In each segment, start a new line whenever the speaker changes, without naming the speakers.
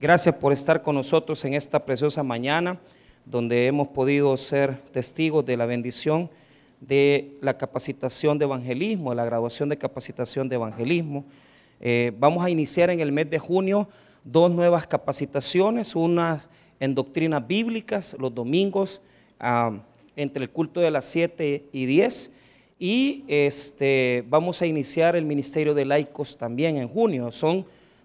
Gracias por estar con nosotros en esta preciosa mañana, donde hemos podido ser testigos de la bendición de la capacitación de evangelismo, de la graduación de capacitación de evangelismo. Eh, vamos a iniciar en el mes de junio dos nuevas capacitaciones, una en doctrinas bíblicas los domingos ah, entre el culto de las 7 y 10 y este, vamos a iniciar el ministerio de laicos también en junio. Son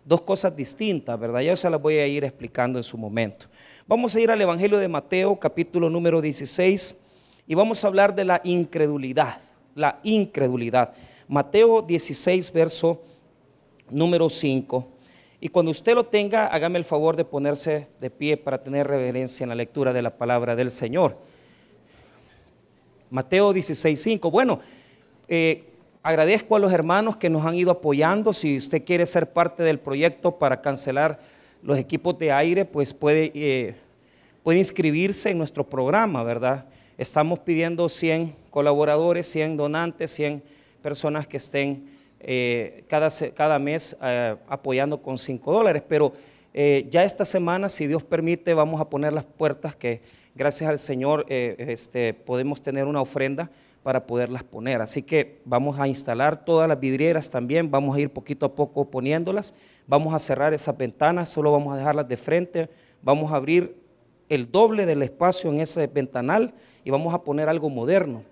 dos cosas distintas, ¿verdad? Ya se las voy a ir explicando en su momento. Vamos a ir al Evangelio de Mateo, capítulo número 16, y vamos a hablar de la incredulidad, la incredulidad. Mateo 16, verso número 5. Y cuando usted lo tenga, hágame el favor de ponerse de pie para tener reverencia en la lectura de la palabra del Señor. Mateo 16, 5. Bueno, eh, agradezco a los hermanos que nos han ido apoyando. Si usted quiere ser parte del proyecto para cancelar los equipos de aire, pues puede, eh, puede inscribirse en nuestro programa, ¿verdad? Estamos pidiendo 100 colaboradores, 100 donantes, 100 personas que estén eh, cada, cada, mes eh, apoyando con 5 dólares. Pero ya esta semana, si Dios permite, vamos a poner las puertas que gracias al Señor este, podemos tener una ofrenda para poderlas poner. Así que vamos a instalar todas las vidrieras también, vamos a ir poquito a poco poniéndolas, vamos a cerrar esas ventanas, solo vamos a dejarlas de frente, vamos a abrir el doble del espacio en ese ventanal y vamos a poner algo moderno.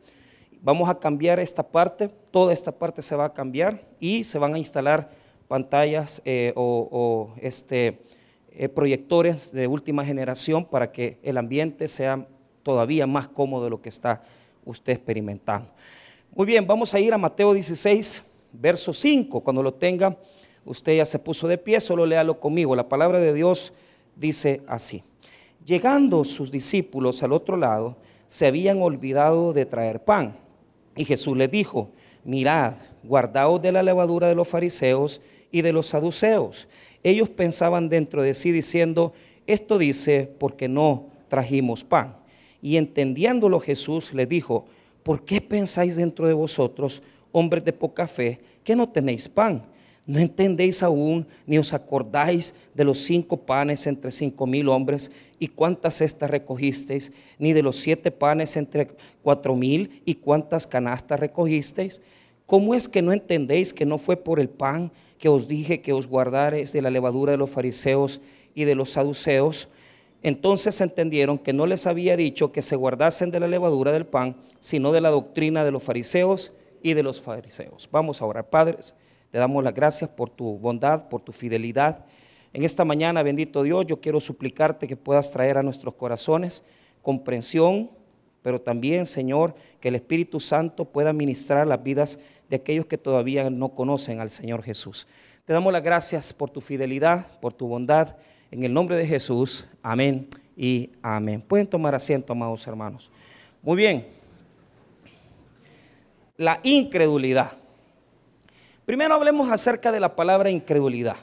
Vamos a cambiar esta parte, toda esta parte se va a cambiar y se van a instalar pantallas eh, o, este, eh, proyectores de última generación para que el ambiente sea todavía más cómodo de lo que está usted experimentando. Muy bien, vamos a ir a Mateo 16, verso 5. Cuando lo tenga, usted ya se puso de pie, solo léalo conmigo. La palabra de Dios dice así. Llegando sus discípulos al otro lado, se habían olvidado de traer pan. Y Jesús les dijo, mirad, guardaos de la levadura de los fariseos y de los saduceos. Ellos pensaban dentro de sí diciendo, esto dice porque no trajimos pan. Y entendiéndolo Jesús le dijo, ¿por qué pensáis dentro de vosotros, hombres de poca fe, que no tenéis pan? ¿No entendéis aún, ni os acordáis de los cinco panes entre cinco mil hombres y cuántas cestas recogisteis, ni de los siete panes entre cuatro mil y cuántas canastas recogisteis? ¿Cómo es que no entendéis que no fue por el pan que os dije que os guardareis de la levadura de los fariseos y de los saduceos? Entonces entendieron que no les había dicho que se guardasen de la levadura del pan, sino de la doctrina de los fariseos y de los fariseos. Vamos a orar, padres. Te damos las gracias por tu bondad, por tu fidelidad. En esta mañana, bendito Dios, yo quiero suplicarte que puedas traer a nuestros corazones comprensión, pero también, Señor, que el Espíritu Santo pueda ministrar las vidas de aquellos que todavía no conocen al Señor Jesús. Te damos las gracias por tu fidelidad, por tu bondad en el nombre de Jesús, amén y amén. Pueden tomar asiento, amados hermanos. Muy bien. La incredulidad. Primero hablemos acerca de la palabra incredulidad.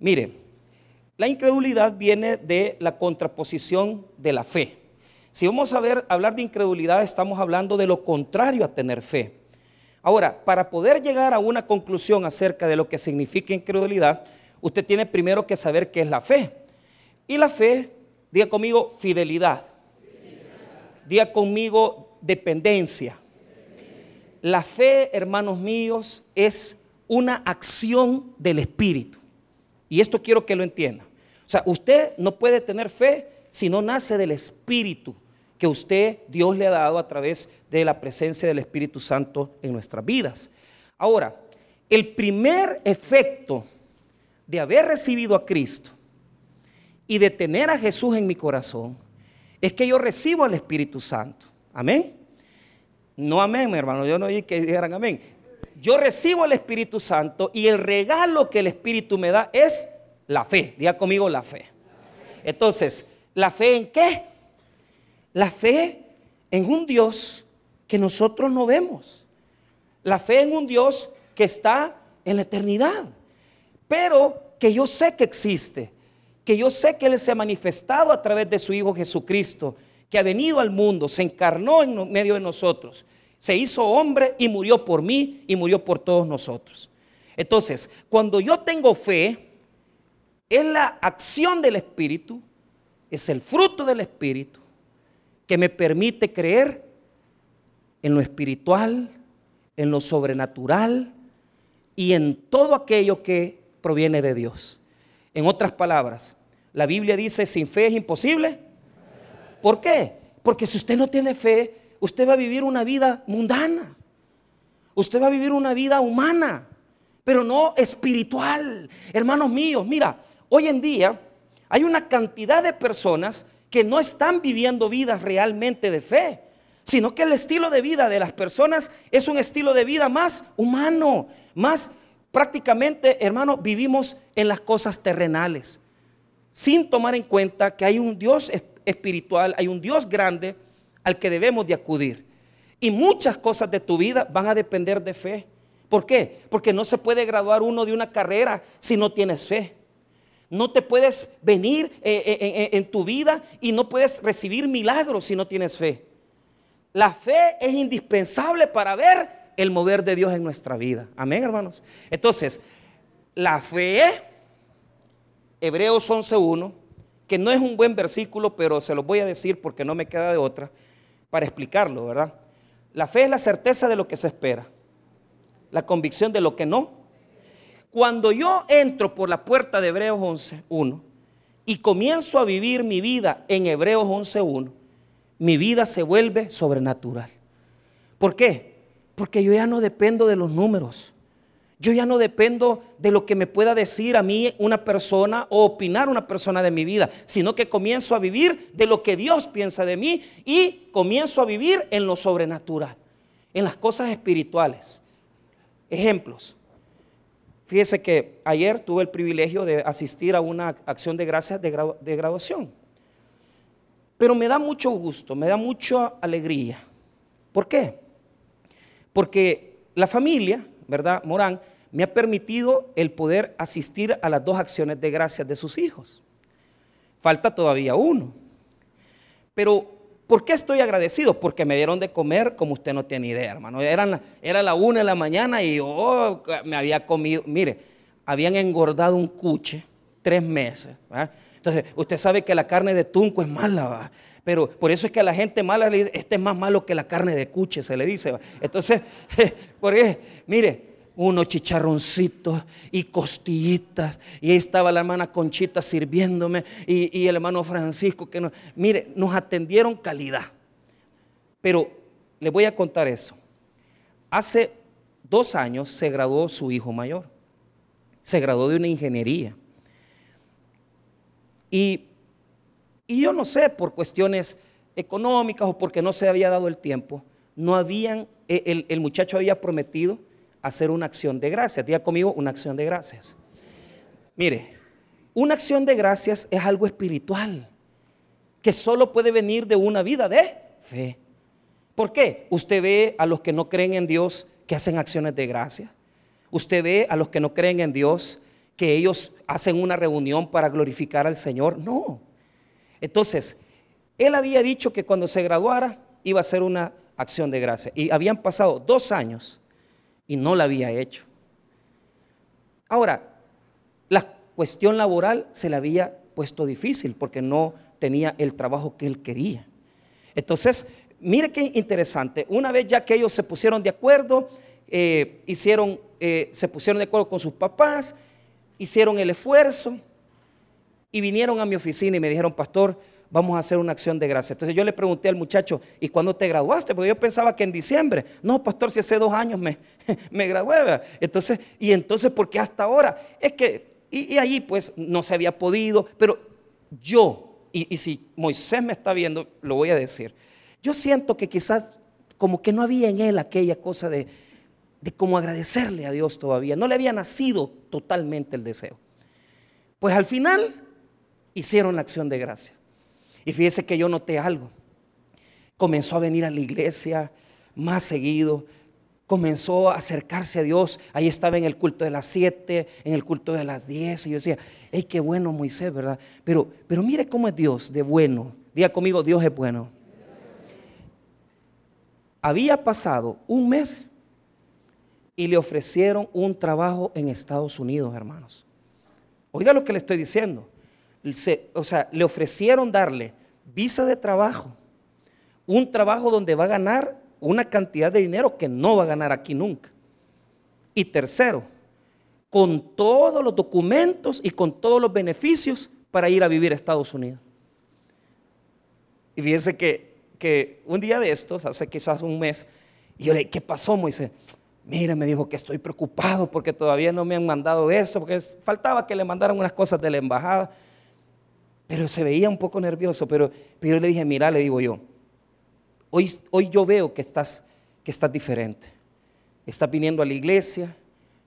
Mire, la incredulidad viene de la contraposición de la fe. Si vamos a ver, hablar de incredulidad, estamos hablando de lo contrario a tener fe. Ahora, para poder llegar a una conclusión acerca de lo que significa incredulidad, usted tiene primero que saber qué es la fe. Y la fe, diga conmigo, fidelidad. Diga conmigo, dependencia. La fe, hermanos míos, es una acción del Espíritu. Y esto quiero que lo entienda. O sea, usted no puede tener fe si no nace del Espíritu que usted, Dios le ha dado a través de la presencia del Espíritu Santo en nuestras vidas. Ahora, el primer efecto de haber recibido a Cristo y de tener a Jesús en mi corazón es que yo recibo al Espíritu Santo. Amén. No amén, mi hermano. Yo no oí que dijeran amén. Yo recibo al Espíritu Santo y el regalo que el Espíritu me da es la fe. Diga conmigo la fe. Entonces, ¿la fe en qué? La fe en un Dios que nosotros no vemos. La fe en un Dios que está en la eternidad, pero que yo sé que existe que yo sé que Él se ha manifestado a través de su Hijo Jesucristo, que ha venido al mundo, se encarnó en medio de nosotros, se hizo hombre y murió por mí y murió por todos nosotros. Entonces, cuando yo tengo fe, es la acción del Espíritu, es el fruto del Espíritu que me permite creer en lo espiritual, en lo sobrenatural y en todo aquello que proviene de Dios. En otras palabras, la Biblia dice, sin fe es imposible. ¿Por qué? Porque si usted no tiene fe, usted va a vivir una vida mundana. Usted va a vivir una vida humana, pero no espiritual. Hermanos míos, mira, hoy en día hay una cantidad de personas que no están viviendo vidas realmente de fe, sino que el estilo de vida de las personas es un estilo de vida más humano, más prácticamente, hermano, vivimos en las cosas terrenales, sin tomar en cuenta que hay un Dios espiritual, hay un Dios grande al que debemos de acudir. Y muchas cosas de tu vida van a depender de fe. ¿Por qué? Porque no se puede graduar uno de una carrera si no tienes fe. No te puedes venir eh, eh, eh, en tu vida y no puedes recibir milagros si no tienes fe. La fe es indispensable para ver el mover de Dios en nuestra vida. Amén, hermanos. Entonces, la fe, Hebreos 11.1, que no es un buen versículo, pero se lo voy a decir porque no me queda de otra para explicarlo, ¿verdad? La fe es la certeza de lo que se espera, la convicción de lo que no cuando yo entro por la puerta de Hebreos 11.1 y comienzo a vivir mi vida en Hebreos 11.1, mi vida se vuelve sobrenatural. ¿Por qué? Porque yo ya no dependo de los números. Yo ya no dependo de lo que me pueda decir a mí una persona o opinar una persona de mi vida, sino que comienzo a vivir de lo que Dios piensa de mí y comienzo a vivir en lo sobrenatural, en las cosas espirituales. Ejemplos. Fíjese que ayer tuve el privilegio de asistir a una acción de gracias de, graduación. Pero me da mucho gusto, me da mucha alegría. ¿Por qué? Porque la familia, ¿verdad? Morán, me ha permitido el poder asistir a las dos acciones de gracias de sus hijos. Falta todavía uno. Pero ¿Por qué estoy agradecido? Porque me dieron de comer como usted no tiene idea, hermano. Era, era la una de la mañana y yo me había comido, mire, habían engordado un cuche tres meses. Entonces, usted sabe que la carne de tunco es mala, pero por eso es que a la gente mala le dice, este es más malo que la carne de cuche, se le dice. Entonces, porque, mire, unos chicharroncitos y costillitas. Y ahí estaba la hermana Conchita sirviéndome y, el hermano Francisco que nos, mire, nos atendieron calidad. Pero le voy a contar eso. Hace dos años se graduó su hijo mayor. Se graduó de una ingeniería. Y, yo no sé, por cuestiones económicas o porque no se había dado el tiempo, no habían, el, el muchacho había prometido hacer una acción de gracias. Diga conmigo, una acción de gracias. Mire, una acción de gracias es algo espiritual que solo puede venir de una vida de fe. ¿Por qué? Usted ve a los que no creen en Dios que hacen acciones de gracia. Usted ve a los que no creen en Dios que ellos hacen una reunión para glorificar al Señor. No. Entonces, él había dicho que cuando se graduara iba a hacer una acción de gracia. Y habían pasado dos años y no la había hecho. Ahora, la cuestión laboral se le había puesto difícil porque no tenía el trabajo que él quería. Entonces, mire qué interesante. Una vez ya que ellos se pusieron de acuerdo, eh, hicieron, eh, se pusieron de acuerdo con sus papás, hicieron el esfuerzo y vinieron a mi oficina y me dijeron, pastor, vamos a hacer una acción de gracia. Entonces yo le pregunté al muchacho, ¿y cuándo te graduaste? Porque yo pensaba que en diciembre. No, pastor, si hace dos años me, me gradué. Entonces, y entonces, ¿por qué hasta ahora? Es que, y, y allí pues no se había podido, pero yo, y, y si Moisés me está viendo, lo voy a decir, yo siento que quizás como que no había en él aquella cosa de, de cómo agradecerle a Dios todavía. No le había nacido totalmente el deseo. Pues al final hicieron la acción de gracia. Y fíjese que yo noté algo. Comenzó a venir a la iglesia más seguido, comenzó a acercarse a Dios. Ahí estaba en el culto de las siete, en el culto de las diez. Y yo decía, hey, qué bueno Moisés, ¿verdad? Pero, pero mire cómo es Dios de bueno. Diga conmigo, Dios es bueno. Había pasado un mes y le ofrecieron un trabajo en Estados Unidos, hermanos. Oiga lo que le estoy diciendo. O sea, le ofrecieron darle visa de trabajo, un trabajo donde va a ganar una cantidad de dinero que no va a ganar aquí nunca. Y tercero, con todos los documentos y con todos los beneficios para ir a vivir a Estados Unidos. Y fíjense que, que un día de estos, hace quizás un mes, y yo le dije, ¿qué pasó, Moisés? Mira, me dijo que estoy preocupado porque todavía no me han mandado eso, porque faltaba que le mandaran unas cosas de la embajada. Pero se veía un poco nervioso, pero, pero yo le dije, mira, le digo yo, hoy, hoy yo veo que estás, que estás diferente. Estás viniendo a la iglesia.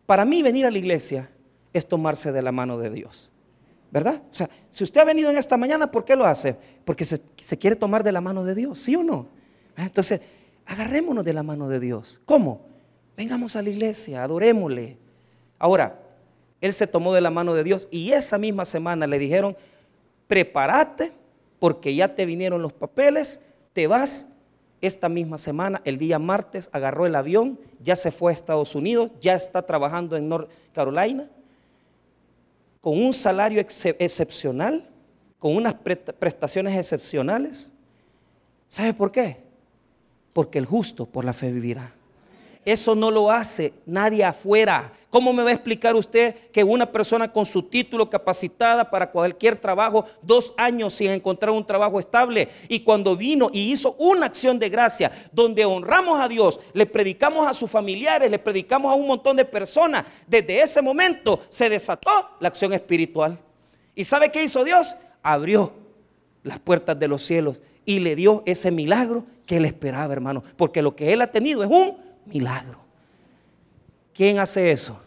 Para mí venir a la iglesia es tomarse de la mano de Dios. ¿Verdad? O sea, si usted ha venido en esta mañana, ¿por qué lo hace? Porque se, se quiere tomar de la mano de Dios, ¿sí o no? Ah, entonces, agarrémonos de la mano de Dios. ¿Cómo? Vengamos a la iglesia, adorémosle. Ahora, él se tomó de la mano de Dios y esa misma semana le dijeron, prepárate porque ya te vinieron los papeles, te vas esta misma semana, el día martes, agarró el avión, ya se fue a Estados Unidos, ya está trabajando en North Carolina, con un salario excepcional, con unas prestaciones excepcionales. ¿Sabe por qué? Porque el justo por la fe vivirá. Eso no lo hace nadie afuera. ¿Cómo me va a explicar usted que una persona con su título capacitada para cualquier trabajo, dos años sin encontrar un trabajo estable, y cuando vino y hizo una acción de gracia donde honramos a Dios, le predicamos a sus familiares, le predicamos a un montón de personas, desde ese momento se desató la acción espiritual. ¿Y sabe qué hizo Dios? Abrió las puertas de los cielos y le dio ese milagro que él esperaba, hermano, porque lo que él ha tenido es un milagro. ¿Quién hace eso?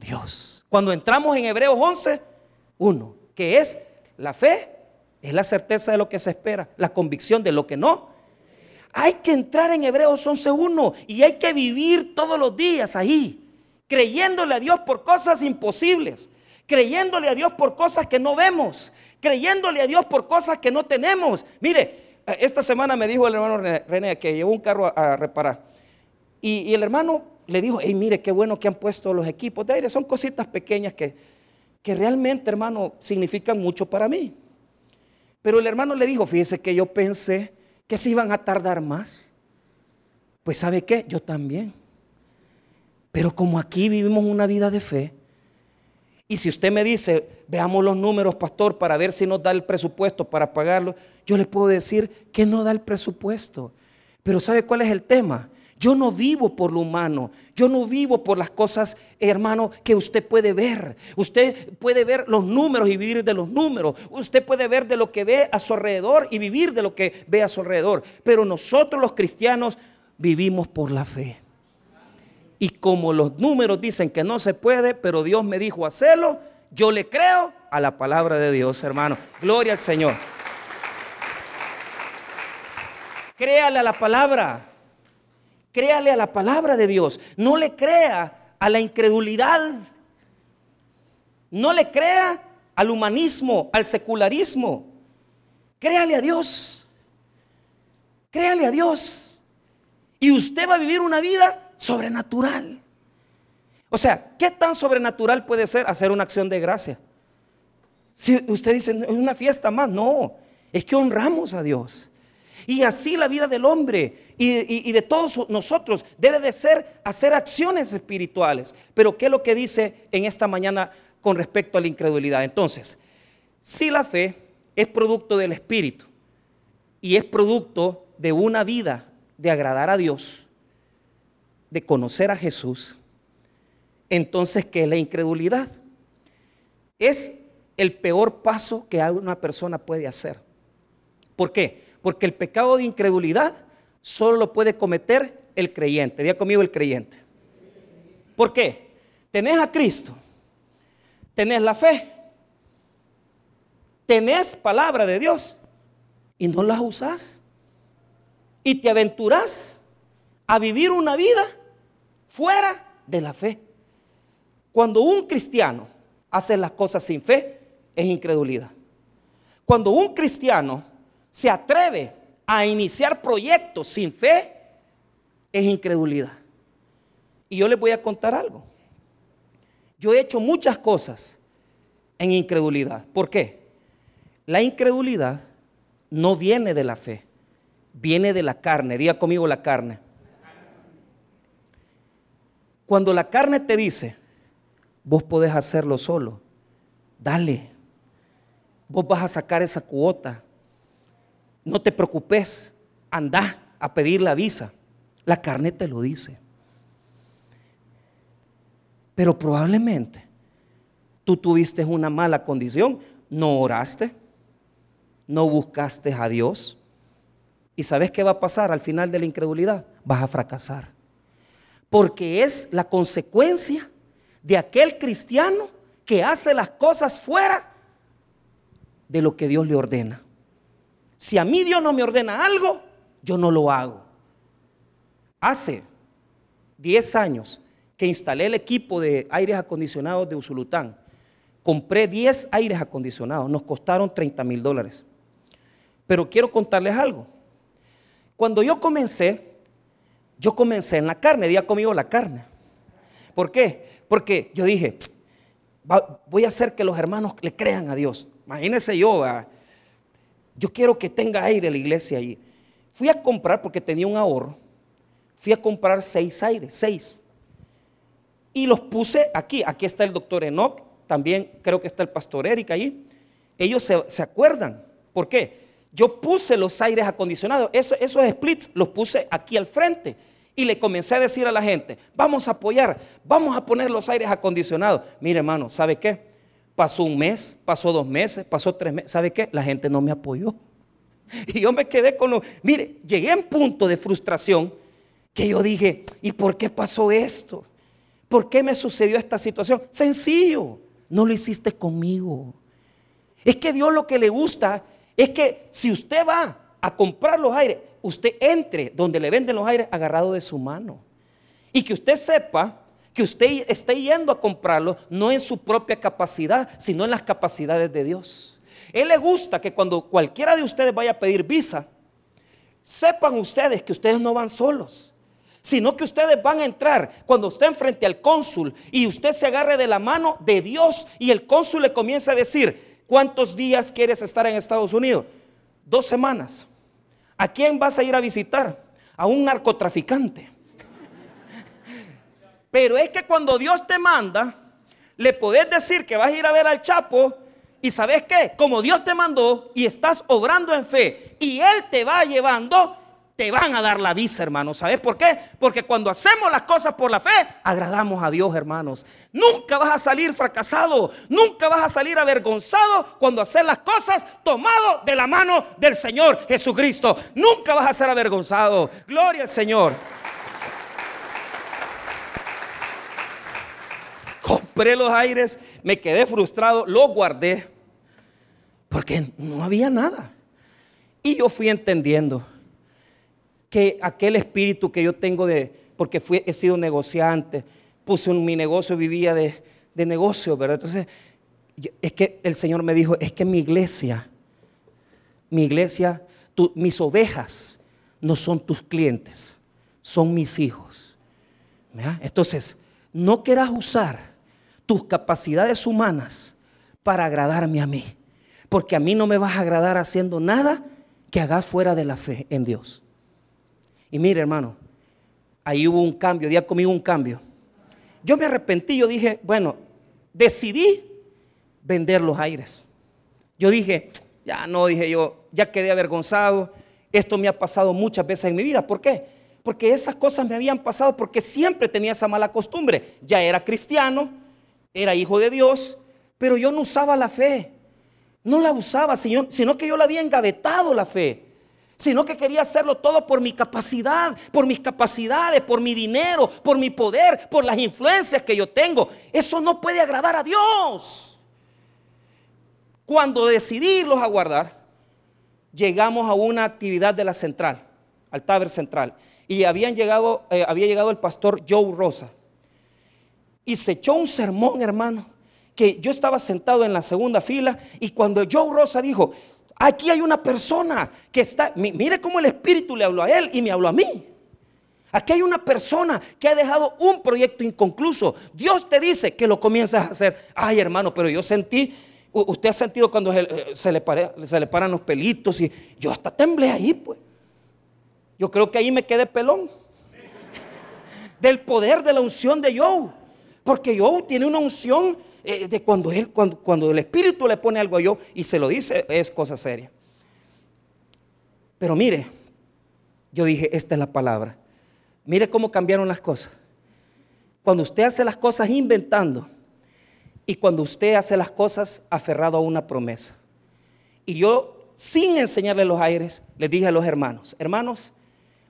Dios. Cuando entramos en Hebreos 11, 1, que es la fe, es la certeza de lo que se espera, la convicción de lo que no. Hay que entrar en Hebreos 11.1 y hay que vivir todos los días ahí, creyéndole a Dios por cosas imposibles, creyéndole a Dios por cosas que no vemos, creyéndole a Dios por cosas que no tenemos. Mire, esta semana me dijo el hermano René que llevó un carro a reparar. Y, el hermano le dijo, hey, mire, qué bueno que han puesto los equipos de aire. Son cositas pequeñas que, que realmente, hermano, significan mucho para mí. Pero el hermano le dijo, fíjese que yo pensé que se iban a tardar más. Pues sabe qué, yo también. Pero como aquí vivimos una vida de fe, y si usted me dice, veamos los números, pastor, para ver si nos da el presupuesto para pagarlo, yo le puedo decir que no da el presupuesto. Pero ¿sabe cuál es el tema? Yo no vivo por lo humano, yo no vivo por las cosas, hermano, que usted puede ver. Usted puede ver los números y vivir de los números. Usted puede ver de lo que ve a su alrededor y vivir de lo que ve a su alrededor. Pero nosotros los cristianos vivimos por la fe. Y como los números dicen que no se puede, pero Dios me dijo hacerlo, yo le creo a la palabra de Dios, hermano. Gloria al Señor. Créale a la palabra. Créale a la palabra de Dios. No le crea a la incredulidad. No le crea al humanismo, al secularismo. Créale a Dios. Créale a Dios. Y usted va a vivir una vida sobrenatural. O sea, ¿qué tan sobrenatural puede ser hacer una acción de gracia? Si usted dice, es una fiesta más, no, es que honramos a Dios. Y así la vida del hombre y, de todos nosotros debe de ser hacer acciones espirituales. Pero ¿qué es lo que dice en esta mañana con respecto a la incredulidad? Entonces, si la fe es producto del Espíritu y es producto de una vida de agradar a Dios, de conocer a Jesús, entonces, ¿qué es la incredulidad? Es el peor paso que una persona puede hacer. ¿Por qué? Porque el pecado de incredulidad solo lo puede cometer el creyente. Diga conmigo el creyente. ¿Por qué? Tenés a Cristo, tenés la fe, tenés palabra de Dios y no la usás. Y te aventurás a vivir una vida fuera de la fe. Cuando un cristiano hace las cosas sin fe, es incredulidad. Cuando un cristiano se atreve a iniciar proyectos sin fe, es incredulidad. Y yo les voy a contar algo. Yo he hecho muchas cosas en incredulidad. ¿Por qué? La incredulidad no viene de la fe, viene de la carne. Diga conmigo la carne. Cuando la carne te dice, vos podés hacerlo solo, dale. Vos vas a sacar esa cuota. No te preocupes, anda a pedir la visa. La carne te lo dice. Pero probablemente tú tuviste una mala condición, no oraste, no buscaste a Dios. ¿Y sabes qué va a pasar al final de la incredulidad? Vas a fracasar. Porque es la consecuencia de aquel cristiano que hace las cosas fuera de lo que Dios le ordena. Si a mí Dios no me ordena algo, yo no lo hago. Hace 10 años que instalé el equipo de aires acondicionados de Usulután, compré 10 aires acondicionados, nos costaron 30 mil dólares. Pero quiero contarles algo. Cuando yo comencé, yo comencé en la carne, día conmigo la carne. ¿Por qué? Porque yo dije, voy a hacer que los hermanos le crean a Dios. Imagínense yo, yo quiero que tenga aire la iglesia allí. Fui a comprar porque tenía un ahorro. Fui a comprar seis aires, seis. Y los puse aquí. Aquí está el doctor Enoch. También creo que está el pastor Eric allí. Ellos se, acuerdan. ¿Por qué? Yo puse los aires acondicionados. esos splits los puse aquí al frente. Y le comencé a decir a la gente, vamos a apoyar, vamos a poner los aires acondicionados. Mire hermano, ¿sabe qué? Pasó un mes, pasó dos meses, pasó tres meses. ¿Sabe qué? La gente no me apoyó. Y yo me quedé con lo... Mire, llegué a un punto de frustración que yo dije, ¿y por qué pasó esto? ¿Por qué me sucedió esta situación? Sencillo, no lo hiciste conmigo. Es que Dios lo que le gusta es que si usted va a comprar los aires, usted entre donde le venden los aires agarrado de su mano. Y que usted sepa que usted esté yendo a comprarlo no en su propia capacidad, sino en las capacidades de Dios. Él le gusta que cuando cualquiera de ustedes vaya a pedir visa, sepan ustedes que ustedes no van solos, sino que ustedes van a entrar cuando estén frente al cónsul y usted se agarre de la mano de Dios y el cónsul le comienza a decir, ¿cuántos días quieres estar en Estados Unidos? Dos semanas. ¿A quién vas a ir a visitar? A un narcotraficante. Pero es que cuando Dios te manda, le podés decir que vas a ir a ver al Chapo y sabes qué, como Dios te mandó y estás obrando en fe y Él te va llevando, te van a dar la visa, hermanos. ¿Sabes por qué? Porque cuando hacemos las cosas por la fe, agradamos a Dios, hermanos. Nunca vas a salir fracasado, nunca vas a salir avergonzado cuando haces las cosas tomado de la mano del Señor Jesucristo. Nunca vas a ser avergonzado. Gloria al Señor. Compré los aires, me quedé frustrado, los guardé, porque no había nada. Y yo fui entendiendo que aquel espíritu que yo tengo de, porque fui, he sido negociante, puse un, mi negocio, vivía de, de negocio, ¿verdad? Entonces, es que el Señor me dijo, es que mi iglesia, mi iglesia, mis ovejas no son tus clientes, son mis hijos. Entonces, no quieras usar tus capacidades humanas para agradarme a mí. Porque a mí no me vas a agradar haciendo nada que hagas fuera de la fe en Dios. Y mire, hermano, ahí hubo un cambio, día conmigo un cambio. Yo me arrepentí, yo dije, bueno, decidí vender los aires. Yo dije, ya no, dije yo, ya quedé avergonzado. Esto me ha pasado muchas veces en mi vida. ¿Por qué? Porque esas cosas me habían pasado porque siempre tenía esa mala costumbre. Ya era cristiano, era hijo de Dios, pero yo no usaba la fe. No la usaba, sino, que yo la había engavetado la fe. Sino que quería hacerlo todo por mi capacidad, por mis capacidades, por mi dinero, por mi poder, por las influencias que yo tengo. Eso no puede agradar a Dios. Cuando decidí irlos a guardar, llegamos a una actividad de la central, al Taber Central. Y habían llegado, eh, había llegado el pastor Joe Rosa y se echó un sermón, hermano, que yo estaba sentado en la segunda fila y cuando Joe Rosa dijo, aquí hay una persona que está, mire cómo el Espíritu le habló a él y me habló a mí. Aquí hay una persona que ha dejado un proyecto inconcluso. Dios te dice que lo comienzas a hacer. Ay, hermano, pero yo sentí, usted ha sentido cuando se, le, se le paran los pelitos y yo hasta temblé ahí, pues. Yo creo que ahí me quedé pelón. Del poder de la unción de Joe. Porque Joe tiene una unción eh, de cuando, él, cuando, cuando el Espíritu le pone algo a Joe y se lo dice, es cosa seria. Pero mire, yo dije, esta es la palabra. Mire cómo cambiaron las cosas. Cuando usted hace las cosas inventando y cuando usted hace las cosas aferrado a una promesa. Y yo, sin enseñarle los aires, les dije a los hermanos, hermanos,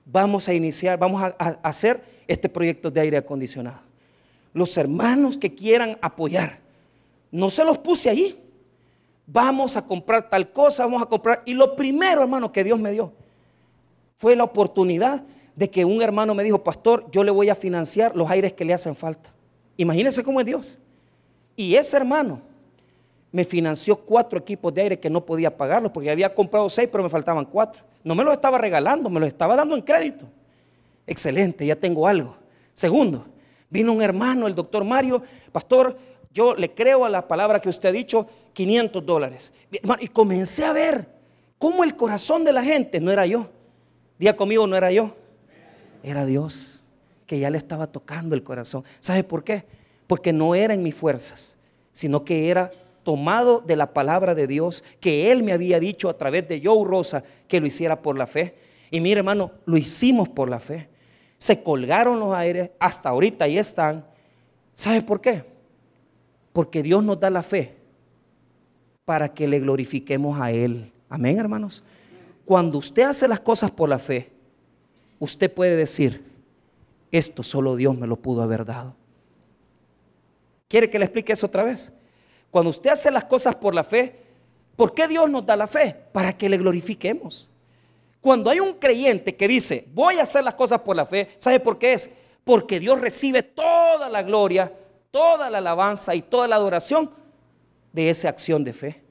vamos a iniciar, vamos a, hacer este proyecto de aire acondicionado. Los hermanos que quieran apoyar, no se los puse allí. Vamos a comprar tal cosa, vamos a comprar. Y lo primero, hermano, que Dios me dio fue la oportunidad de que un hermano me dijo, pastor, yo le voy a financiar los aires que le hacen falta. Imagínense cómo es Dios. Y ese hermano me financió cuatro equipos de aire que no podía pagarlos porque había comprado seis, pero me faltaban cuatro. No me los estaba regalando, me los estaba dando en crédito. Excelente, ya tengo algo. Segundo, vino un hermano, el doctor Mario, pastor, yo le creo a la palabra que usted ha dicho, 500 dólares. Y comencé a ver cómo el corazón de la gente no era yo. Día conmigo, no era yo era Dios, que ya le estaba tocando el corazón. ¿Sabe por qué? Porque no era en mis fuerzas, sino que era tomado de la palabra de Dios, que Él me había dicho a través de Joe Rosa que lo hiciera por la fe. Y mire hermano, lo hicimos por la fe. Se colgaron los aires, hasta ahorita ahí están. ¿Sabe por qué? Porque Dios nos da la fe para que le glorifiquemos a Él. Amén, hermanos. Cuando usted hace las cosas por la fe, usted puede decir, esto solo Dios me lo pudo haber dado. ¿Quiere que le explique eso otra vez? Cuando usted hace las cosas por la fe, ¿por qué Dios nos da la fe? Para que le glorifiquemos. Cuando hay un creyente que dice, voy a hacer las cosas por la fe, ¿sabe por qué es? Porque Dios recibe toda la gloria, toda la alabanza y toda la adoración de esa acción de fe.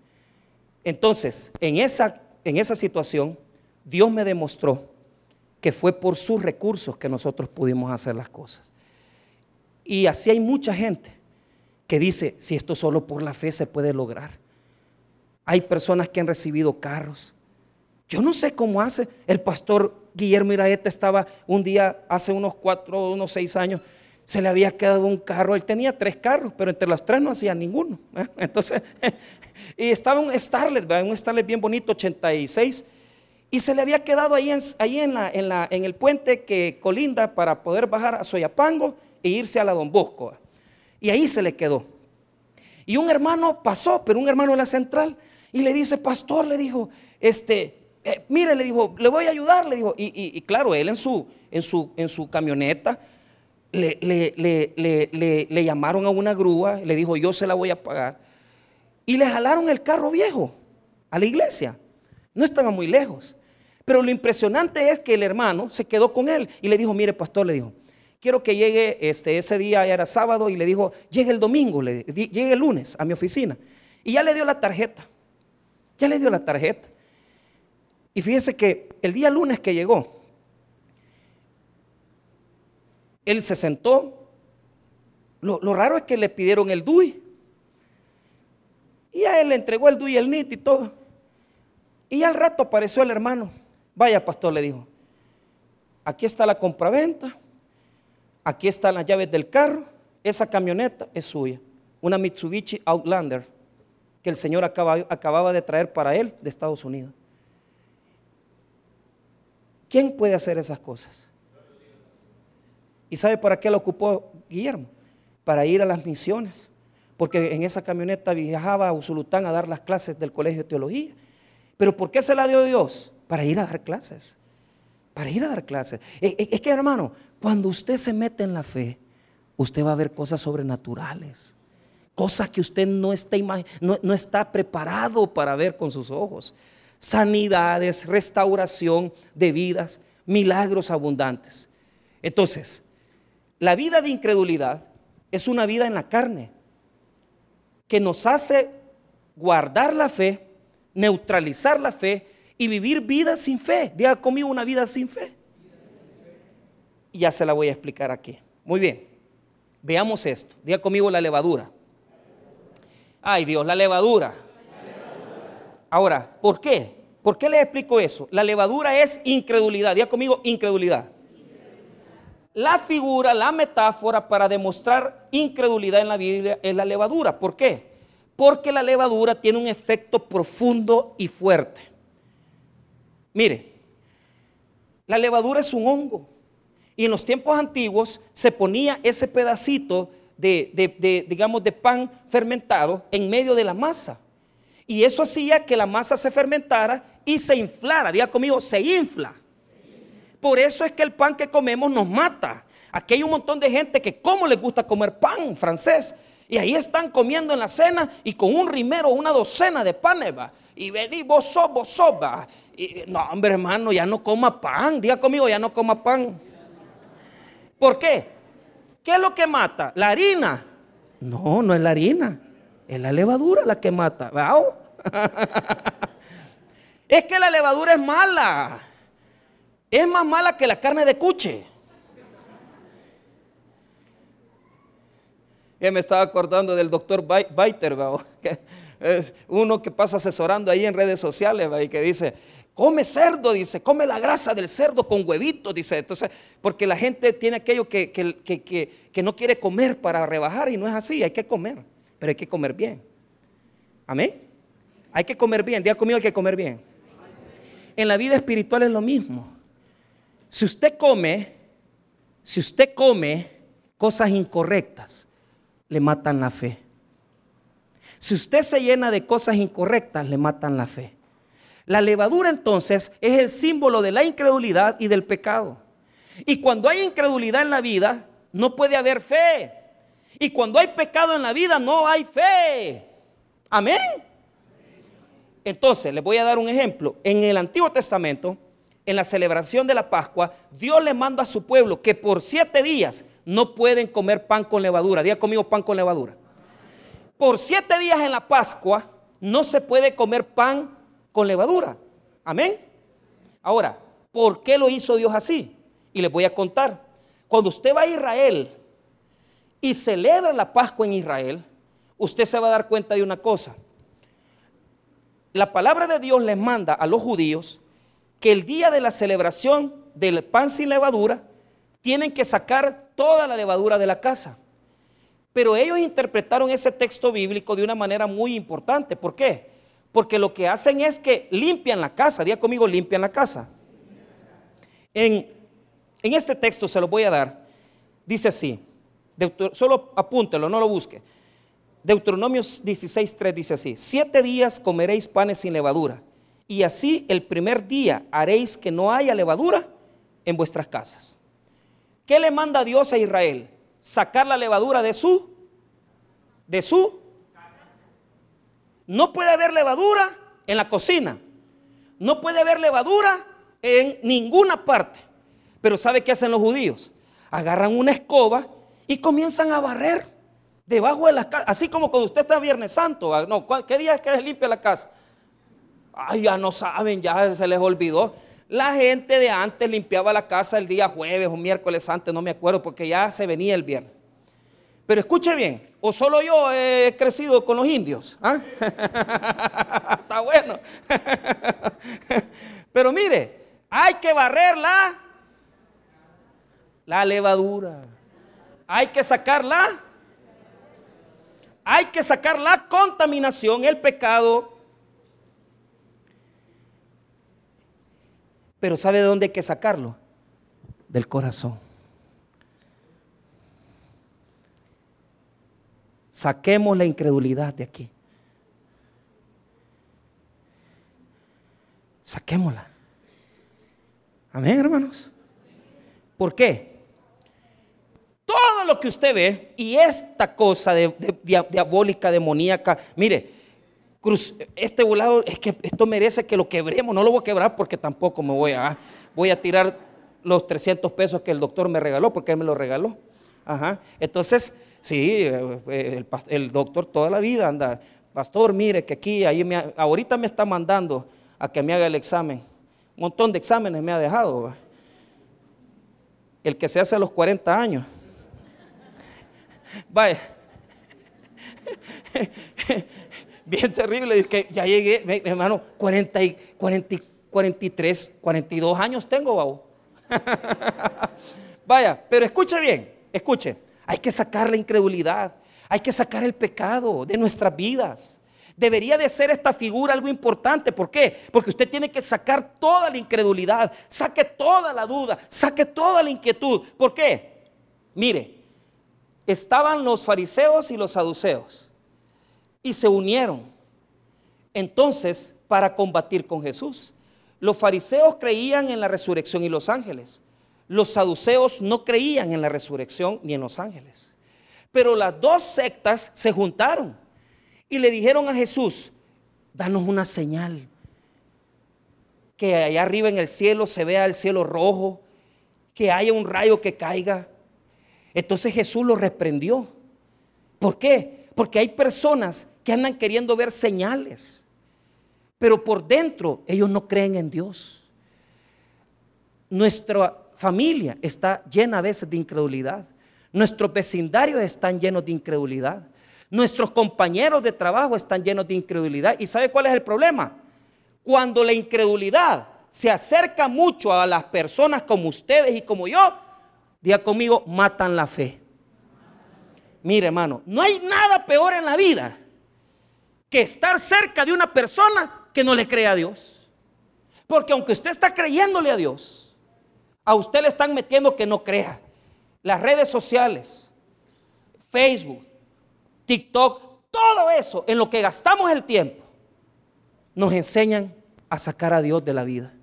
Entonces, en esa, en esa situación, Dios me demostró que fue por sus recursos que nosotros pudimos hacer las cosas. Y así hay mucha gente que dice, si esto solo por la fe se puede lograr. Hay personas que han recibido carros. Yo no sé cómo hace. El pastor Guillermo Iraeta estaba un día, hace unos cuatro, unos seis años, se le había quedado un carro. Él tenía tres carros, pero entre los tres no hacía ninguno. ¿eh? Entonces, y estaba un Starlet, un Starlet bien bonito, 86 y se le había quedado ahí, en, en, el puente que colinda para poder bajar a Soyapango e irse a la Don Bosco. Y ahí se le quedó. Y un hermano pasó, pero un hermano de la central, y le dice, pastor, le dijo, este, eh, mire, le dijo, le voy a ayudar, le dijo. Y, claro, él en su, en su, en su camioneta le, le, le, llamaron a una grúa, le dijo, yo se la voy a pagar. Y le jalaron el carro viejo a la iglesia. No estaba muy lejos. Pero lo impresionante es que el hermano se quedó con él y le dijo, mire pastor, le dijo, quiero que llegue este, ese día, era sábado, y le dijo, llegue el domingo, le, llegue el lunes a mi oficina. Y ya le dio la tarjeta, ya le dio la tarjeta. Y fíjese que el día lunes que llegó, él se sentó. Lo, raro es que le pidieron el DUI. Y a él le entregó el DUI, el NIT y todo. Y al rato apareció el hermano. Vaya, pastor, le dijo, aquí está la compraventa, aquí están las llaves del carro, esa camioneta es suya, una Mitsubishi Outlander que el Señor acababa de traer para él de Estados Unidos. ¿Quién puede hacer esas cosas? ¿Y sabe para qué la ocupó Guillermo? Para ir a las misiones. Porque en esa camioneta viajaba a Usulután a dar las clases del Colegio de Teología. ¿Pero por qué se la dio Dios? para ir a dar clases. Para ir a dar clases. Es que hermano, cuando usted se mete en la fe, usted va a ver cosas sobrenaturales. Cosas que usted no está, no está preparado para ver con sus ojos. Sanidades, restauración de vidas, milagros abundantes. Entonces, la vida de incredulidad es una vida en la carne que nos hace guardar la fe, neutralizar la fe y vivir vidas sin fe. Diga conmigo una vida sin fe. Y ya se la voy a explicar aquí. Muy bien. Veamos esto. Diga conmigo la levadura. Ay Dios, la levadura. Ahora, ¿por qué? ¿Por qué les explico eso? La levadura es incredulidad. Diga conmigo incredulidad. La figura, la metáfora para demostrar incredulidad en la Biblia es la levadura. ¿Por qué? Porque la levadura tiene un efecto profundo y fuerte. Mire, la levadura es un hongo. Y en los tiempos antiguos se ponía ese pedacito de, digamos, de pan fermentado en medio de la masa. Y eso hacía que la masa se fermentara y se inflara. Diga conmigo, se infla. Por eso es que el pan que comemos nos mata. Aquí hay un montón de gente que como les gusta comer pan francés. Y ahí están comiendo en la cena y con un rimero, una docena de panes, va. Y vení, vos sos, vos. Y, no, hombre, hermano, ya no coma pan. Diga conmigo, ya no coma pan. ¿Por qué? ¿Qué es lo que mata? ¿La harina? No, no es la harina. Es la levadura la que mata. es que la levadura es mala. Es más mala que la carne de cuche. Ya me estaba acordando del doctor Baiter, que es uno que pasa asesorando ahí en redes sociales y que dice, come cerdo, dice, come la grasa del cerdo con huevitos, dice. Entonces, porque la gente tiene aquello que, que, no quiere comer para rebajar y no es así, hay que comer, pero hay que comer bien. Amén. Hay que comer bien, diga conmigo hay que comer bien. En la vida espiritual es lo mismo. Si usted come, si usted come cosas incorrectas, le matan la fe. Si usted se llena de cosas incorrectas, le matan la fe. La levadura entonces es el símbolo de la incredulidad y del pecado. Y cuando hay incredulidad en la vida, no puede haber fe. Y cuando hay pecado en la vida, no hay fe. Amén. Entonces, les voy a dar un ejemplo. En el Antiguo Testamento, en la celebración de la Pascua, Dios le manda a su pueblo que por siete días no pueden comer pan con levadura. Diga conmigo pan con levadura. Por siete días en la Pascua no se puede comer pan con levadura. Amén. Ahora, ¿por qué lo hizo Dios así? Y les voy a contar. Cuando usted va a Israel y celebra la Pascua en Israel, usted se va a dar cuenta de una cosa. La palabra de Dios les manda a los judíos que el día de la celebración del pan sin levadura tienen que sacar toda la levadura de la casa. Pero ellos interpretaron ese texto bíblico de una manera muy importante. ¿Por qué? Porque lo que hacen es que limpian la casa. Diga conmigo, limpian la casa. En, este texto se lo voy a dar. Dice así. Solo apúntelo, no lo busque. Deuteronomio 16.3 dice así. Siete días comeréis panes sin levadura. Y así el primer día haréis que no haya levadura en vuestras casas. ¿Qué le manda Dios a Israel? Sacar la levadura de su, de su no puede haber levadura en la cocina. No puede haber levadura en ninguna parte. Pero ¿sabe qué hacen los judíos? Agarran una escoba y comienzan a barrer debajo de las casas. Así como cuando usted está Viernes Santo. No, ¿qué día es que limpia la casa? Ay, ya no saben, ya se les olvidó. La gente de antes limpiaba la casa el día jueves o miércoles antes, no me acuerdo, porque ya se venía el viernes. Pero escuche bien, o solo yo he crecido con los indios. ¿ah? Está bueno. Pero mire, hay que barrer la, la levadura. Hay que sacarla. Hay que sacar la contaminación, el pecado. Pero ¿sabe de dónde hay que sacarlo? Del corazón. Saquemos la incredulidad de aquí. Saquémosla. Amén, hermanos. ¿Por qué? Todo lo que usted ve y esta cosa de, diabólica, demoníaca, mire, cruz, este volado es que esto merece que lo quebremos. No lo voy a quebrar porque tampoco me voy a, voy a tirar los 300 pesos que el doctor me regaló porque él me lo regaló. Ajá. Entonces, Sí, eh, el, doctor toda la vida anda, pastor, mire que aquí, ahí me, ahorita me está mandando a que me haga el examen. Un montón de exámenes me ha dejado. el que se hace a los 40 años. Vaya. Bien terrible, que ya llegué, hermano, 40, 40, 43, 42 años tengo. Vaya, pero escuche bien, escuche, hay que sacar la incredulidad, hay que sacar el pecado de nuestras vidas. Debería de ser esta figura algo importante. ¿Por qué? Porque usted tiene que sacar toda la incredulidad, saque toda la duda, saque toda la inquietud. ¿Por qué? Mire, estaban los fariseos y los saduceos y se unieron entonces para combatir con Jesús. Los fariseos creían en la resurrección y los ángeles. Los saduceos no creían en la resurrección ni en los ángeles. Pero las dos sectas se juntaron y le dijeron a Jesús, danos una señal. Que allá arriba en el cielo se vea el cielo rojo, que haya un rayo que caiga. Entonces Jesús lo reprendió. ¿Por qué? Porque hay personas que andan queriendo ver señales, pero por dentro ellos no creen en Dios. Nuestra familia está llena a veces de incredulidad. Nuestros vecindarios están llenos de incredulidad. Nuestros compañeros de trabajo están llenos de incredulidad. ¿Y sabe cuál es el problema? Cuando la incredulidad se acerca mucho a las personas como ustedes y como yo, diga conmigo, matan la fe. Mire, hermano, no hay nada peor en la vida que estar cerca de una persona que no le cree a Dios. Porque aunque usted está creyéndole a Dios, a usted le están metiendo que no crea. Las redes sociales, Facebook, TikTok, todo eso en lo que gastamos el tiempo, nos enseñan a sacar a Dios de la vida.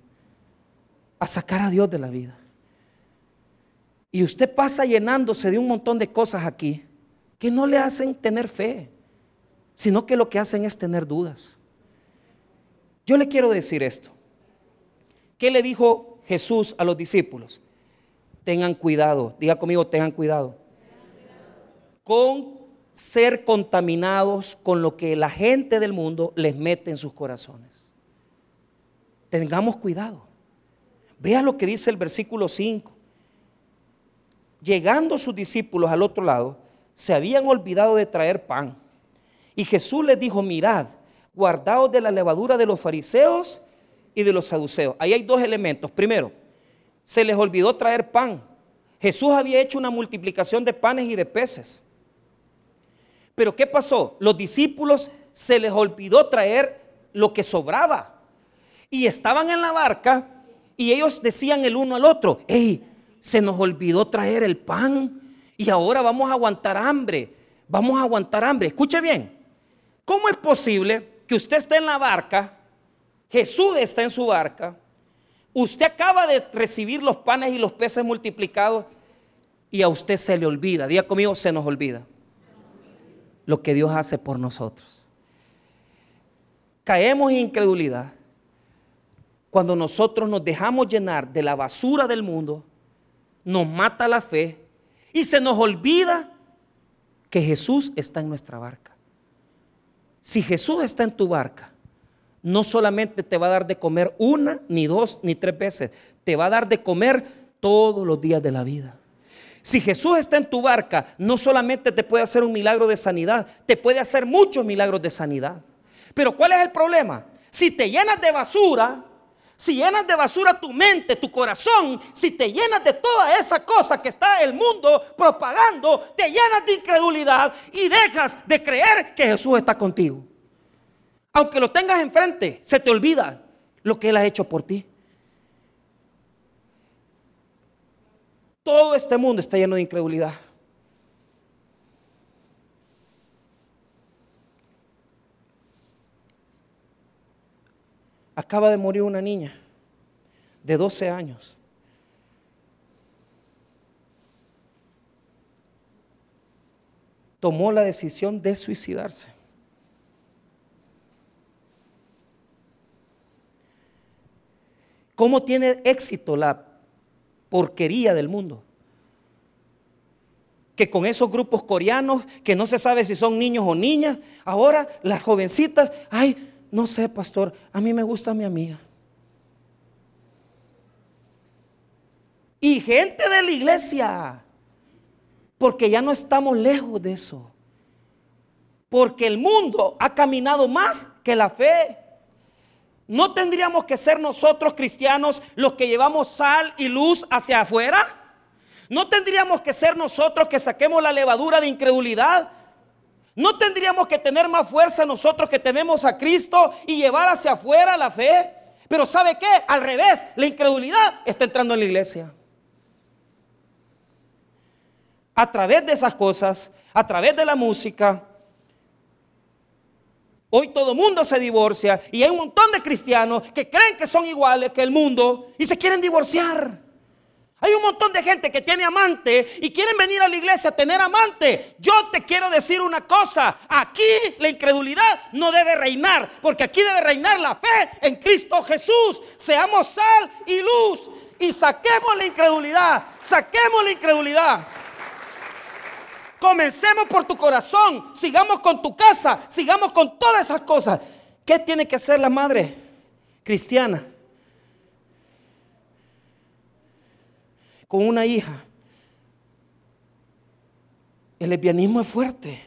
A sacar a Dios de la vida. Y usted pasa llenándose de un montón de cosas aquí que no le hacen tener fe, sino que lo que hacen es tener dudas. Yo le quiero decir esto. ¿Qué le dijo Jesús a los discípulos? Tengan cuidado, diga conmigo, tengan cuidado. Con ser contaminados con lo que la gente del mundo les mete en sus corazones. Tengamos cuidado. Vea lo que dice el versículo 5. Llegando sus discípulos al otro lado, se habían olvidado de traer pan. Y Jesús les dijo, mirad, guardaos de la levadura de los fariseos y de los saduceos. Ahí hay dos elementos. Primero, se les olvidó traer pan. Jesús había hecho una multiplicación de panes y de peces. Pero ¿qué pasó? Los discípulos se les olvidó traer lo que sobraba. Y estaban en la barca y ellos decían el uno al otro, hey, se nos olvidó traer el pan y ahora vamos a aguantar hambre. Vamos a aguantar hambre. Escuche bien. ¿Cómo es posible que usted esté en la barca, Jesús está en su barca, usted acaba de recibir los panes y los peces multiplicados y a usted se le olvida? Diga conmigo, se nos olvida lo que Dios hace por nosotros. Caemos en incredulidad cuando nosotros nos dejamos llenar de la basura del mundo, nos mata la fe y se nos olvida que Jesús está en nuestra barca. Si Jesús está en tu barca, no solamente te va a dar de comer una, ni dos, ni tres veces, te va a dar de comer todos los días de la vida. Si Jesús está en tu barca, no solamente te puede hacer un milagro de sanidad, te puede hacer muchos milagros de sanidad. Pero ¿cuál es el problema? Si te llenas de basura, si llenas de basura tu mente, tu corazón, si te llenas de toda esa cosa que está el mundo propagando, te llenas de incredulidad y dejas de creer que Jesús está contigo. Aunque lo tengas enfrente, se te olvida lo que Él ha hecho por ti. Todo este mundo está lleno de incredulidad. Acaba de morir una niña de 12 años. Tomó la decisión de suicidarse. ¿Cómo tiene éxito la porquería del mundo. Que con esos grupos coreanos, que no se sabe si son niños o niñas, ahora las jovencitas, ay, no sé, pastor, a mí me gusta mi amiga. Y gente de la iglesia. Porque ya no estamos lejos de eso. Porque el mundo ha caminado más que la fe. ¿No tendríamos que ser nosotros cristianos los que llevamos sal y luz hacia afuera? ¿No tendríamos que ser nosotros que saquemos la levadura de incredulidad? ¿No tendríamos que tener más fuerza nosotros que tenemos a Cristo y llevar hacia afuera la fe? Pero ¿sabe qué? Al revés, la incredulidad está entrando en la iglesia. A través de esas cosas, a través de la música, Hoy todo mundo se divorcia y hay un montón de cristianos que creen que son iguales que el mundo y se quieren divorciar. Hay un montón de gente que tiene amante y quieren venir a la iglesia a tener amante. Yo te quiero decir una cosa, aquí la incredulidad no debe reinar, porque aquí debe reinar la fe en Cristo Jesús. Seamos sal y luz y saquemos la incredulidad, saquemos la incredulidad. Comencemos por tu corazón, sigamos con tu casa, sigamos con todas esas cosas. ¿Qué tiene que hacer la madre cristiana? Con una hija. El lesbianismo es fuerte.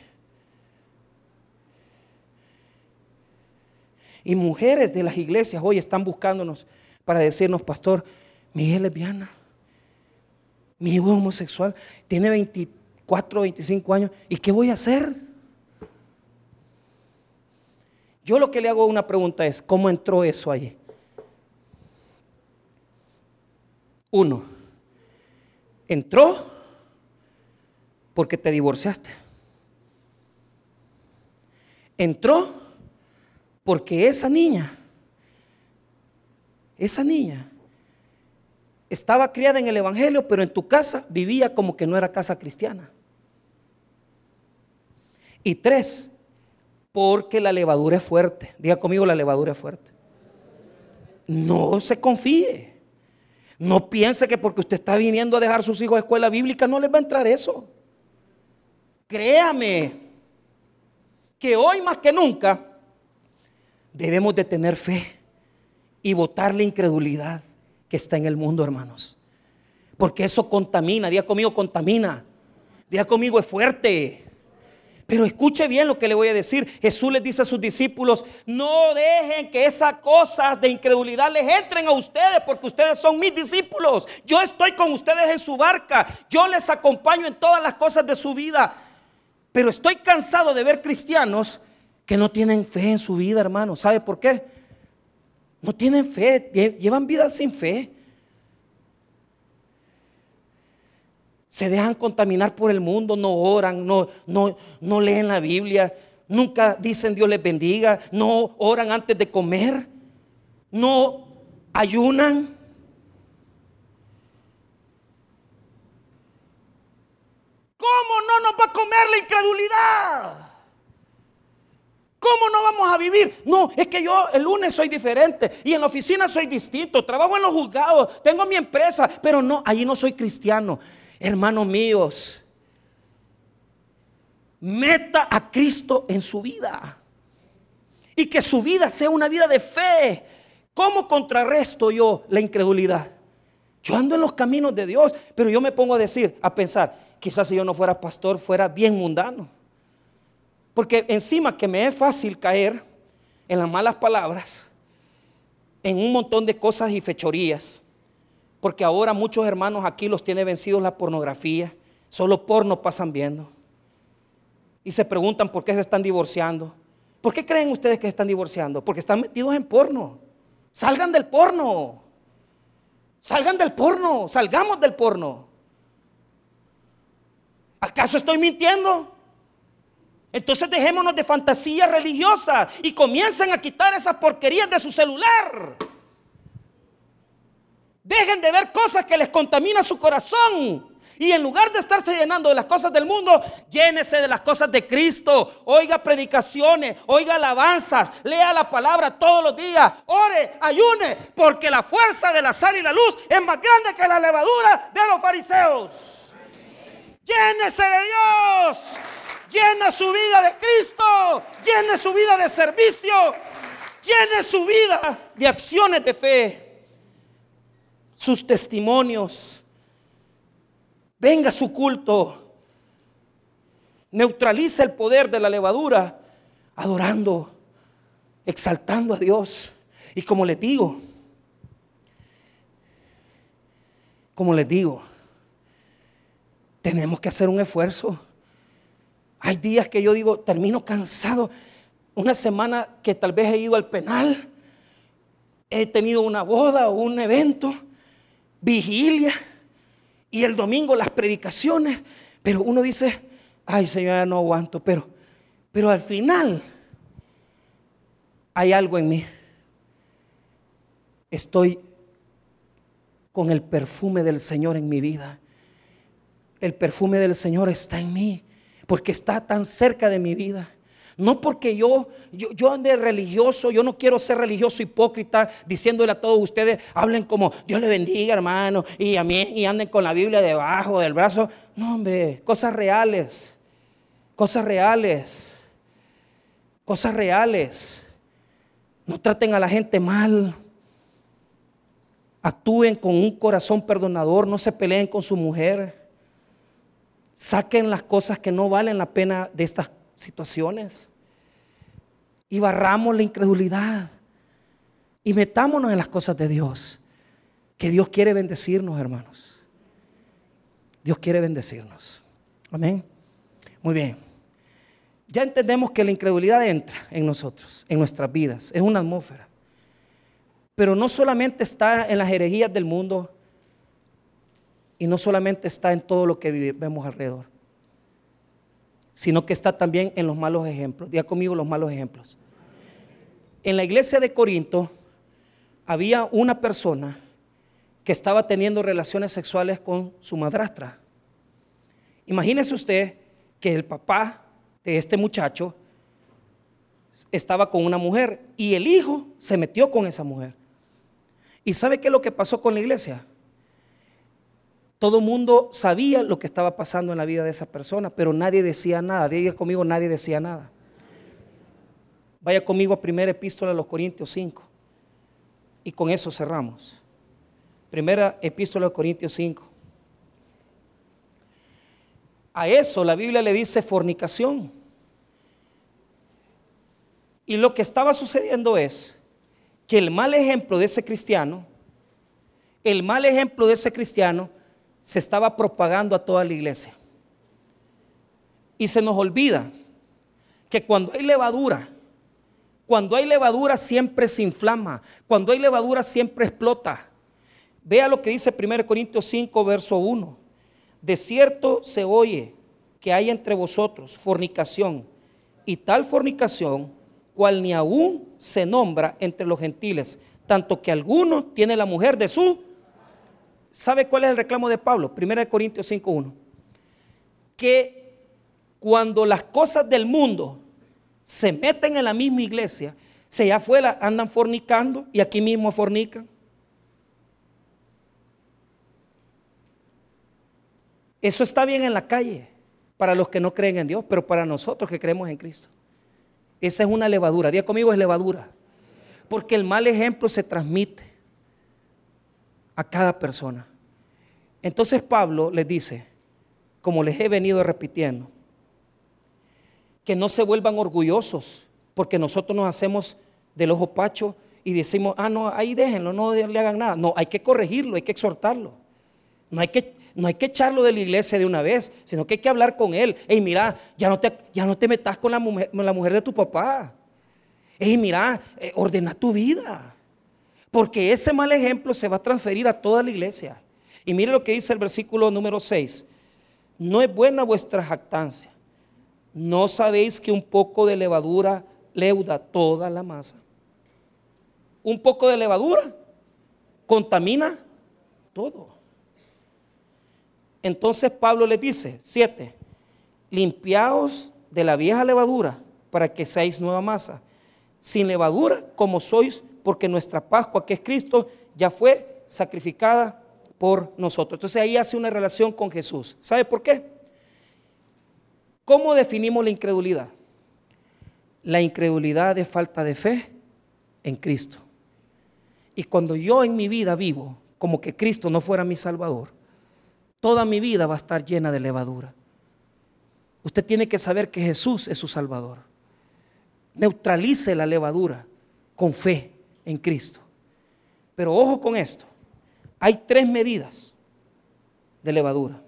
Y mujeres de las iglesias hoy están buscándonos para decirnos, pastor, mi hija es lesbiana, mi hijo es homosexual, tiene 23 4, 25 años. ¿Y qué voy a hacer? Yo lo que le hago una pregunta es, ¿cómo entró eso ahí? Uno, entró porque te divorciaste. Entró porque esa niña, esa niña, estaba criada en el Evangelio, pero en tu casa vivía como que no era casa cristiana. Y tres, porque la levadura es fuerte. Diga conmigo, la levadura es fuerte. No se confíe. No piense que porque usted está viniendo a dejar sus hijos a escuela bíblica no les va a entrar eso. Créame que hoy más que nunca debemos de tener fe y votar la incredulidad que está en el mundo, hermanos. Porque eso contamina, diga conmigo, contamina. Diga conmigo, es fuerte. Pero escuche bien lo que le voy a decir. Jesús les dice a sus discípulos, no dejen que esas cosas de incredulidad les entren a ustedes porque ustedes son mis discípulos. Yo estoy con ustedes en su barca. Yo les acompaño en todas las cosas de su vida. Pero estoy cansado de ver cristianos que no tienen fe en su vida, hermano. ¿Sabe por qué? No tienen fe, llevan vida sin fe. Se dejan contaminar por el mundo, no oran, no, no, no leen la Biblia, nunca dicen Dios les bendiga, no oran antes de comer, no ayunan. ¿Cómo no nos va a comer la incredulidad? ¿Cómo no vamos a vivir? No, es que yo el lunes soy diferente y en la oficina soy distinto, trabajo en los juzgados, tengo mi empresa, pero no, allí no soy cristiano. Hermanos míos, meta a Cristo en su vida y que su vida sea una vida de fe. ¿Cómo contrarresto yo la incredulidad? Yo ando en los caminos de Dios, pero yo me pongo a decir, a pensar, quizás si yo no fuera pastor fuera bien mundano. Porque encima que me es fácil caer en las malas palabras, en un montón de cosas y fechorías, porque ahora muchos hermanos aquí los tiene vencidos la pornografía. Solo porno pasan viendo. Y se preguntan por qué se están divorciando. ¿Por qué creen ustedes que se están divorciando? Porque están metidos en porno. Salgan del porno. Salgan del porno. Salgamos del porno. ¿Acaso estoy mintiendo? Entonces dejémonos de fantasías religiosas y comiencen a quitar esas porquerías de su celular. Dejen de ver cosas que les contamina su corazón. Y en lugar de estarse llenando de las cosas del mundo, llénese de las cosas de Cristo. Oiga predicaciones, oiga alabanzas, lea la palabra todos los días, ore, ayune, porque la fuerza de la sal y la luz es más grande que la levadura de los fariseos. Llénese de Dios, llena su vida de Cristo, llene su vida de servicio, llene su vida de acciones de fe sus testimonios venga su culto, neutraliza el poder de la levadura, adorando, exaltando a Dios. Y como les digo, como les digo, tenemos que hacer un esfuerzo. Hay días que yo digo, termino cansado. Una semana que tal vez he ido al penal, he tenido una boda o un evento, vigilia, y el domingo las predicaciones, pero uno dice, ay Señor, ya no aguanto, pero, pero al final hay algo en mí. Estoy con el perfume del Señor en mi vida. El perfume del Señor está en mí, porque está tan cerca de mi vida. No porque yo, yo, yo, ande religioso, yo no quiero ser religioso hipócrita diciéndole a todos ustedes, hablen como Dios le bendiga, hermano, y a mí, y anden con la Biblia debajo del brazo. No, hombre, cosas reales, cosas reales, cosas reales. No traten a la gente mal. Actúen con un corazón perdonador, no se peleen con su mujer. Saquen las cosas que no valen la pena de estas situaciones y barramos la incredulidad y metámonos en las cosas de Dios. Que Dios quiere bendecirnos, hermanos. Dios quiere bendecirnos. Amén. Muy bien. Ya entendemos que la incredulidad entra en nosotros, en nuestras vidas. Es una atmósfera. Pero no solamente está en las herejías del mundo y no solamente está en todo lo que vivimos alrededor sino que está también en los malos ejemplos. Diga conmigo los malos ejemplos. En la iglesia de Corinto había una persona que estaba teniendo relaciones sexuales con su madrastra. Imagínese usted que el papá de este muchacho estaba con una mujer y el hijo se metió con esa mujer. ¿Y sabe qué es lo que pasó con la iglesia? Todo mundo sabía lo que estaba pasando en la vida de esa persona, pero nadie decía nada. Diga conmigo, nadie decía nada. Vaya conmigo a primera epístola a los Corintios 5. Y con eso cerramos. Primera epístola a los Corintios 5. A eso la Biblia le dice fornicación. Y lo que estaba sucediendo es que el mal ejemplo de ese cristiano, el mal ejemplo de ese cristiano se estaba propagando a toda la iglesia. Y se nos olvida que cuando hay levadura, cuando hay levadura siempre se inflama, cuando hay levadura siempre explota. Vea lo que dice 1 Corintios 5, verso 1. De cierto se oye que hay entre vosotros fornicación, y tal fornicación, cual ni aún se nombra entre los gentiles, tanto que alguno tiene la mujer de su ¿Sabe cuál es el reclamo de Pablo? 1 Corintios 5.1. Que cuando las cosas del mundo se meten en la misma iglesia, si allá afuera andan fornicando y aquí mismo fornican. Eso está bien en la calle para los que no creen en Dios, pero para nosotros que creemos en Cristo. Esa es una levadura. Día conmigo es levadura. Porque el mal ejemplo se transmite a cada persona. Entonces Pablo les dice, como les he venido repitiendo, que no se vuelvan orgullosos, porque nosotros nos hacemos del ojo pacho y decimos, ah, no, ahí déjenlo, no le hagan nada. No, hay que corregirlo, hay que exhortarlo. No hay que, no hay que echarlo de la iglesia de una vez, sino que hay que hablar con él. Ey, mira, ya no te, ya no te metas con la mujer, de tu papá. Ey, mira, eh, ordena tu vida. Porque ese mal ejemplo se va a transferir a toda la iglesia. Y mire lo que dice el versículo número 6. No es buena vuestra jactancia. ¿No sabéis que un poco de levadura leuda toda la masa? Un poco de levadura contamina todo. Entonces Pablo les dice, siete, limpiaos de la vieja levadura para que seáis nueva masa, sin levadura como sois porque nuestra Pascua, que es Cristo, ya fue sacrificada por nosotros. Entonces ahí hace una relación con Jesús. ¿Sabe por qué? ¿Cómo definimos la incredulidad? La incredulidad es falta de fe en Cristo. Y cuando yo en mi vida vivo como que Cristo no fuera mi Salvador, toda mi vida va a estar llena de levadura. Usted tiene que saber que Jesús es su Salvador. Neutralice la levadura con fe en Cristo. Pero ojo con esto. Hay tres medidas de levadura.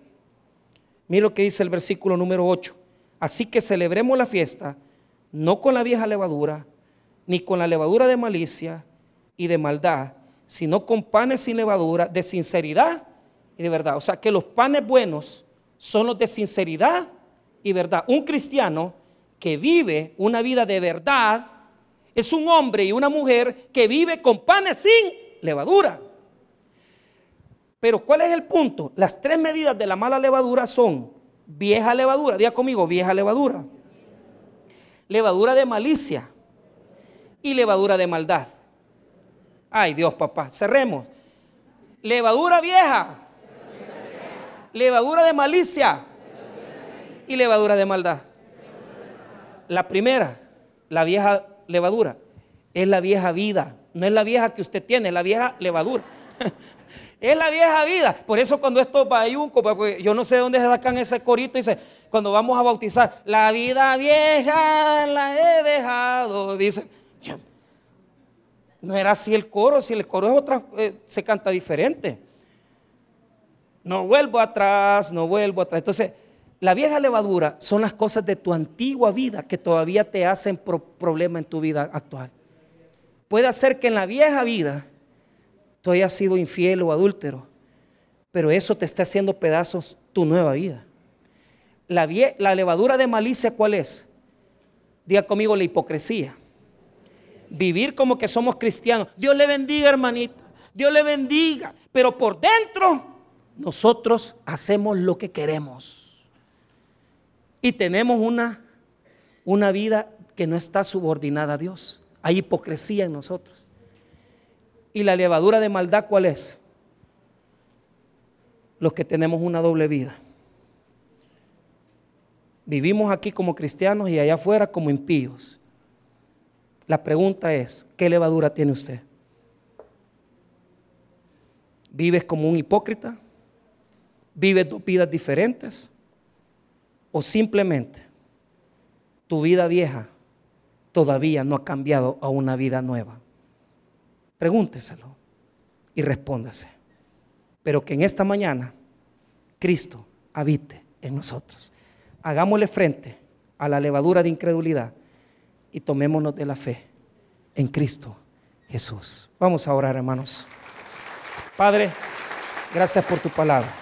Mira lo que dice el versículo número 8. Así que celebremos la fiesta no con la vieja levadura, ni con la levadura de malicia y de maldad, sino con panes sin levadura, de sinceridad y de verdad. O sea, que los panes buenos son los de sinceridad y verdad. Un cristiano que vive una vida de verdad es un hombre y una mujer que vive con panes sin levadura. Pero ¿cuál es el punto? Las tres medidas de la mala levadura son vieja levadura, diga conmigo, vieja levadura, levadura de malicia y levadura de maldad. Ay Dios, papá, cerremos. Levadura vieja, levadura de malicia y levadura de maldad. La primera, la vieja levadura, es la vieja vida, no es la vieja que usted tiene, es la vieja levadura. Es la vieja vida. Por eso cuando esto va yo no sé dónde se sacan ese corito, dice, cuando vamos a bautizar, la vida vieja la he dejado, dice. No era así el coro, si el coro es otra, eh, se canta diferente. No vuelvo atrás, no vuelvo atrás. Entonces, la vieja levadura son las cosas de tu antigua vida que todavía te hacen problema en tu vida actual. Puede ser que en la vieja vida tú hayas sido infiel o adúltero, pero eso te está haciendo pedazos tu nueva vida. La, la levadura de malicia, ¿cuál es? Diga conmigo la hipocresía. Vivir como que somos cristianos. Dios le bendiga, hermanita. Dios le bendiga. Pero por dentro, nosotros hacemos lo que queremos. Y tenemos una, una vida que no está subordinada a Dios. Hay hipocresía en nosotros. ¿Y la levadura de maldad cuál es? Los que tenemos una doble vida. Vivimos aquí como cristianos y allá afuera como impíos. La pregunta es, ¿qué levadura tiene usted? ¿Vives como un hipócrita? ¿Vives dos vidas diferentes? ¿O simplemente tu vida vieja todavía no ha cambiado a una vida nueva? Pregúnteselo y respóndase. Pero que en esta mañana Cristo habite en nosotros. Hagámosle frente a la levadura de incredulidad y tomémonos de la fe en Cristo Jesús. Vamos a orar, hermanos. Padre, gracias por tu palabra.